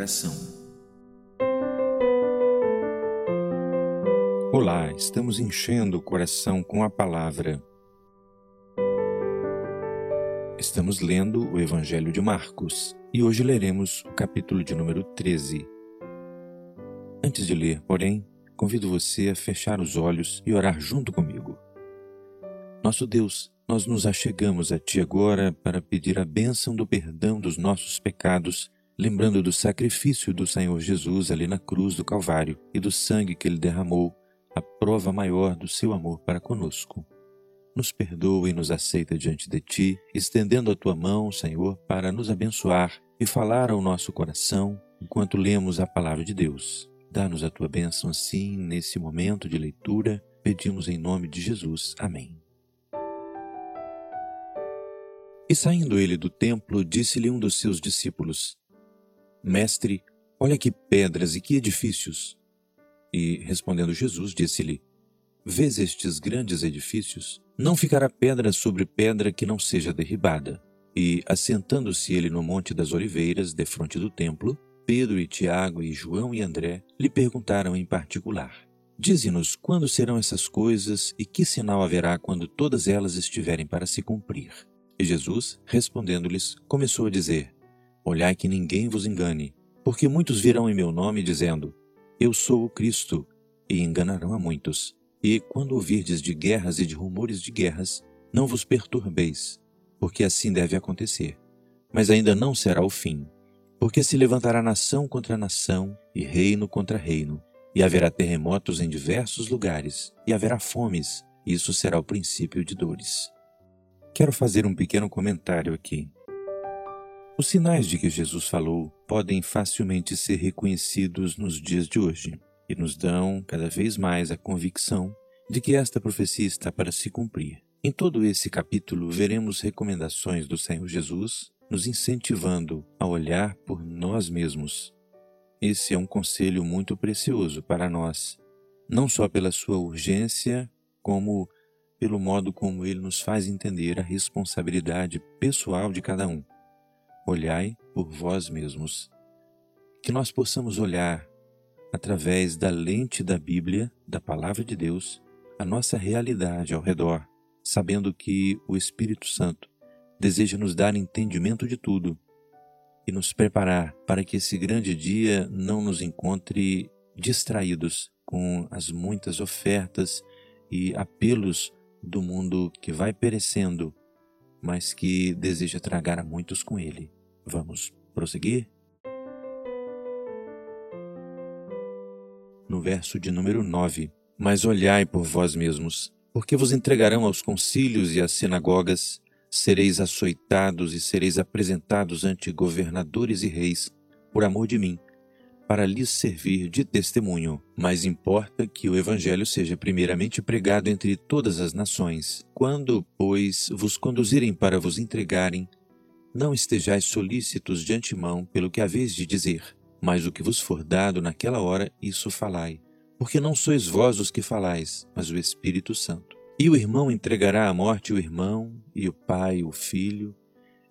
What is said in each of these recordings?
coração. Olá, estamos enchendo o coração com a palavra. Estamos lendo o Evangelho de Marcos e hoje leremos o capítulo de número 13. Antes de ler, porém, convido você a fechar os olhos e orar junto comigo. Nosso Deus, nós nos achegamos a Ti agora para pedir a bênção do perdão dos nossos pecados, lembrando do sacrifício do Senhor Jesus ali na cruz do Calvário e do sangue que Ele derramou, a prova maior do Seu amor para conosco. Nos perdoa e nos aceita diante de Ti, estendendo a Tua mão, Senhor, para nos abençoar e falar ao nosso coração enquanto lemos a palavra de Deus. Dá-nos a Tua bênção assim, nesse momento de leitura, pedimos em nome de Jesus. Amém. E saindo ele do templo, disse-lhe um dos seus discípulos: Mestre, olha que pedras e que edifícios. E, respondendo Jesus, disse-lhe: Vês estes grandes edifícios? Não ficará pedra sobre pedra que não seja derribada. E, assentando-se ele no Monte das Oliveiras, defronte do templo, Pedro e Tiago e João e André lhe perguntaram em particular: Dize-nos quando serão essas coisas e que sinal haverá quando todas elas estiverem para se cumprir. E Jesus, respondendo-lhes, começou a dizer: Olhai que ninguém vos engane, porque muitos virão em meu nome dizendo: Eu sou o Cristo, e enganarão a muitos. E quando ouvirdes de guerras e de rumores de guerras, não vos perturbeis, porque assim deve acontecer. Mas ainda não será o fim, porque se levantará nação contra nação e reino contra reino, e haverá terremotos em diversos lugares, e haverá fomes, e isso será o princípio de dores. Quero fazer um pequeno comentário aqui. Os sinais de que Jesus falou podem facilmente ser reconhecidos nos dias de hoje e nos dão cada vez mais a convicção de que esta profecia está para se cumprir. Em todo esse capítulo, veremos recomendações do Senhor Jesus nos incentivando a olhar por nós mesmos. Esse é um conselho muito precioso para nós, não só pela sua urgência, como pelo modo como ele nos faz entender a responsabilidade pessoal de cada um. Olhai por vós mesmos. Que nós possamos olhar, através da lente da Bíblia, da Palavra de Deus, a nossa realidade ao redor, sabendo que o Espírito Santo deseja nos dar entendimento de tudo e nos preparar para que esse grande dia não nos encontre distraídos com as muitas ofertas e apelos do mundo que vai perecendo, mas que deseja tragar a muitos com ele. Vamos prosseguir? No verso de número 9: Mas olhai por vós mesmos, porque vos entregarão aos concílios e às sinagogas, sereis açoitados e sereis apresentados ante governadores e reis, por amor de mim para lhes servir de testemunho, mas importa que o Evangelho seja primeiramente pregado entre todas as nações. Quando, pois, vos conduzirem para vos entregarem, não estejais solícitos de antemão pelo que haveis de dizer, mas o que vos for dado naquela hora, isso falai, porque não sois vós os que falais, mas o Espírito Santo. E o irmão entregará à morte o irmão, e o pai o filho,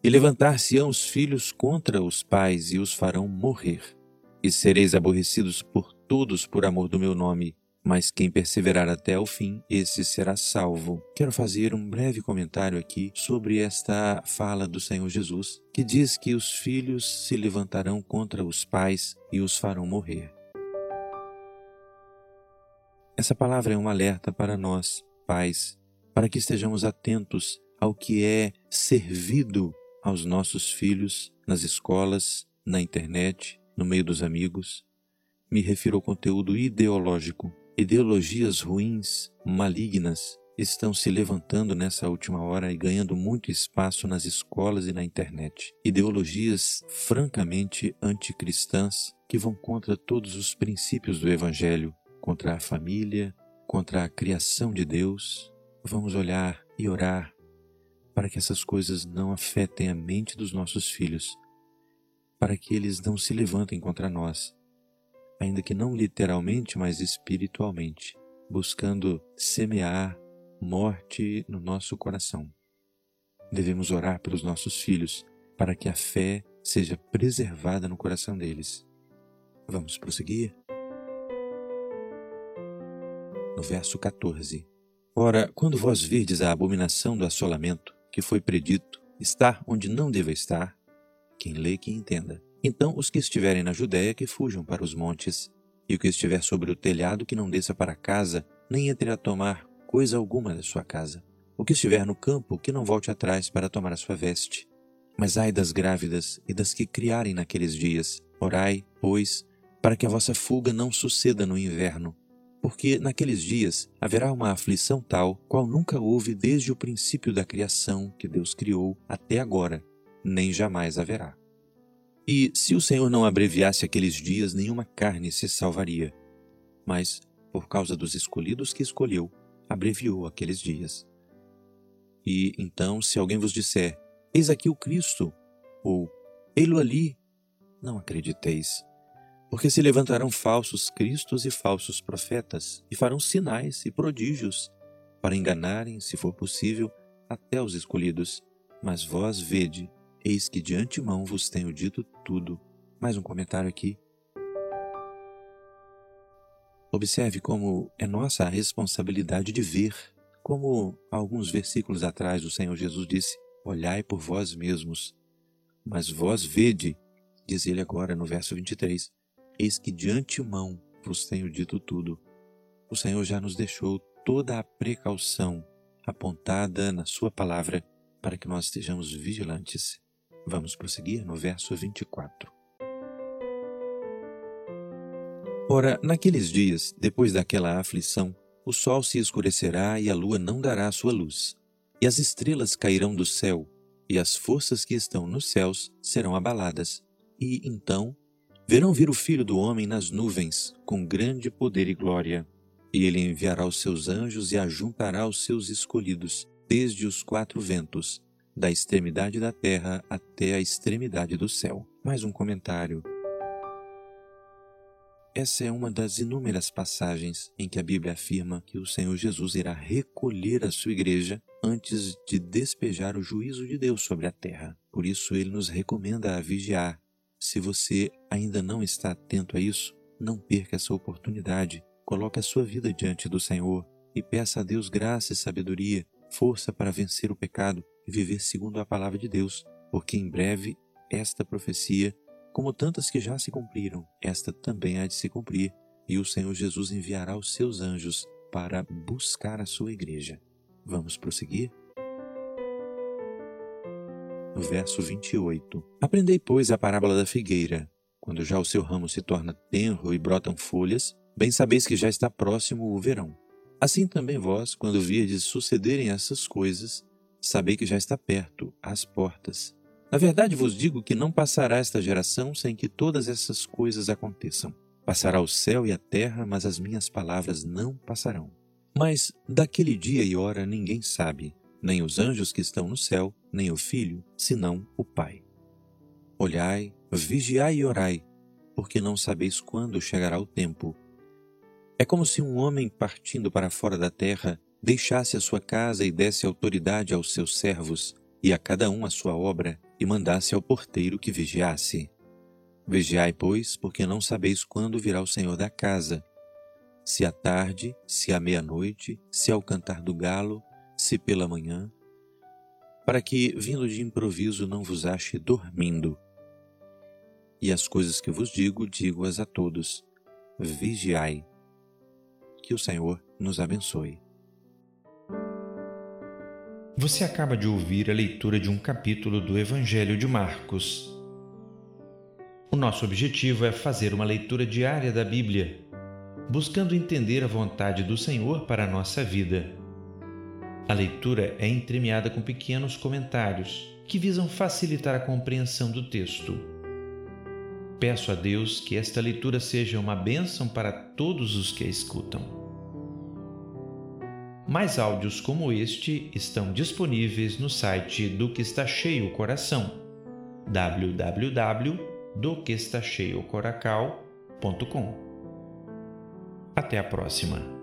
e levantar-se-ão os filhos contra os pais e os farão morrer e sereis aborrecidos por todos por amor do meu nome, mas quem perseverar até o fim, esse será salvo. Quero fazer um breve comentário aqui sobre esta fala do Senhor Jesus, que diz que os filhos se levantarão contra os pais e os farão morrer. Essa palavra é um alerta para nós, pais, para que estejamos atentos ao que é servido aos nossos filhos nas escolas, na internet, no meio dos amigos, me refiro ao conteúdo ideológico. Ideologias ruins, malignas, estão se levantando nessa última hora e ganhando muito espaço nas escolas e na internet. Ideologias francamente anticristãs que vão contra todos os princípios do Evangelho, contra a família, contra a criação de Deus. Vamos olhar e orar para que essas coisas não afetem a mente dos nossos filhos, para que eles não se levantem contra nós, ainda que não literalmente, mas espiritualmente, buscando semear morte no nosso coração. Devemos orar pelos nossos filhos para que a fé seja preservada no coração deles Vamos prosseguir? No verso 14. Ora, quando vós virdes a abominação do assolamento, que foi predito, estar onde não deva estar, quem lê que entenda. Então os que estiverem na Judéia que fujam para os montes, e o que estiver sobre o telhado que não desça para casa, nem entre a tomar coisa alguma da sua casa. O que estiver no campo que não volte atrás para tomar a sua veste. Mas ai das grávidas e das que criarem naqueles dias. Orai, pois, para que a vossa fuga não suceda no inverno, porque naqueles dias haverá uma aflição tal qual nunca houve desde o princípio da criação que Deus criou até agora, nem jamais haverá. E se o Senhor não abreviasse aqueles dias, nenhuma carne se salvaria. Mas, por causa dos escolhidos que escolheu, abreviou aqueles dias. E então, se alguém vos disser: Eis aqui o Cristo, ou Ei-lo ali, não acrediteis porque se levantarão falsos cristos e falsos profetas, e farão sinais e prodígios, para enganarem, se for possível, até os escolhidos. Mas vós vede, eis que de antemão vos tenho dito tudo. Mais um comentário aqui. Observe como é nossa responsabilidade de ver, como alguns versículos atrás o Senhor Jesus disse: Olhai por vós mesmos. Mas vós vede, diz ele agora no verso 23, Eis que de antemão vos tenho dito tudo. O Senhor já nos deixou toda a precaução apontada na Sua palavra para que nós estejamos vigilantes. Vamos prosseguir no verso 24. Ora, naqueles dias, depois daquela aflição, o sol se escurecerá e a lua não dará sua luz, e as estrelas cairão do céu, e as forças que estão nos céus serão abaladas. E então Verão vir o Filho do Homem nas nuvens, com grande poder e glória. E ele enviará os seus anjos e ajuntará os seus escolhidos, desde os quatro ventos, da extremidade da terra até a extremidade do céu. Mais um comentário. Essa é uma das inúmeras passagens em que a Bíblia afirma que o Senhor Jesus irá recolher a sua igreja antes de despejar o juízo de Deus sobre a terra. Por isso, ele nos recomenda a vigiar, se você ainda não está atento a isso, não perca essa oportunidade. Coloque a sua vida diante do Senhor e peça a Deus graça e sabedoria, força para vencer o pecado e viver segundo a palavra de Deus, porque em breve esta profecia, como tantas que já se cumpriram, esta também há de se cumprir, e o Senhor Jesus enviará os seus anjos para buscar a sua igreja. Vamos prosseguir? no verso 28. Aprendei, pois, a parábola da figueira. Quando já o seu ramo se torna tenro e brotam folhas, bem sabeis que já está próximo o verão. Assim também vós, quando virdes sucederem essas coisas, sabei que já está perto, às portas. Na verdade vos digo que não passará esta geração sem que todas essas coisas aconteçam. Passará o céu e a terra, mas as minhas palavras não passarão. Mas daquele dia e hora ninguém sabe, nem os anjos que estão no céu, nem o Filho, senão o Pai. Olhai, vigiai e orai, porque não sabeis quando chegará o tempo. É como se um homem partindo para fora da terra deixasse a sua casa e desse autoridade aos seus servos, e a cada um a sua obra, e mandasse ao porteiro que vigiasse. Vigiai, pois, porque não sabeis quando virá o Senhor da casa, se à tarde, se à meia-noite, se ao cantar do galo, se pela manhã, para que, vindo de improviso, não vos ache dormindo. E as coisas que vos digo, digo-as a todos. Vigiai. Que o Senhor nos abençoe. Você acaba de ouvir a leitura de um capítulo do Evangelho de Marcos. O nosso objetivo é fazer uma leitura diária da Bíblia, buscando entender a vontade do Senhor para a nossa vida. A leitura é entremeada com pequenos comentários que visam facilitar a compreensão do texto. Peço a Deus que esta leitura seja uma bênção para todos os que a escutam. Mais áudios como este estão disponíveis no site do que está cheio o coração www.doquestacheiocoracal.com. Até a próxima.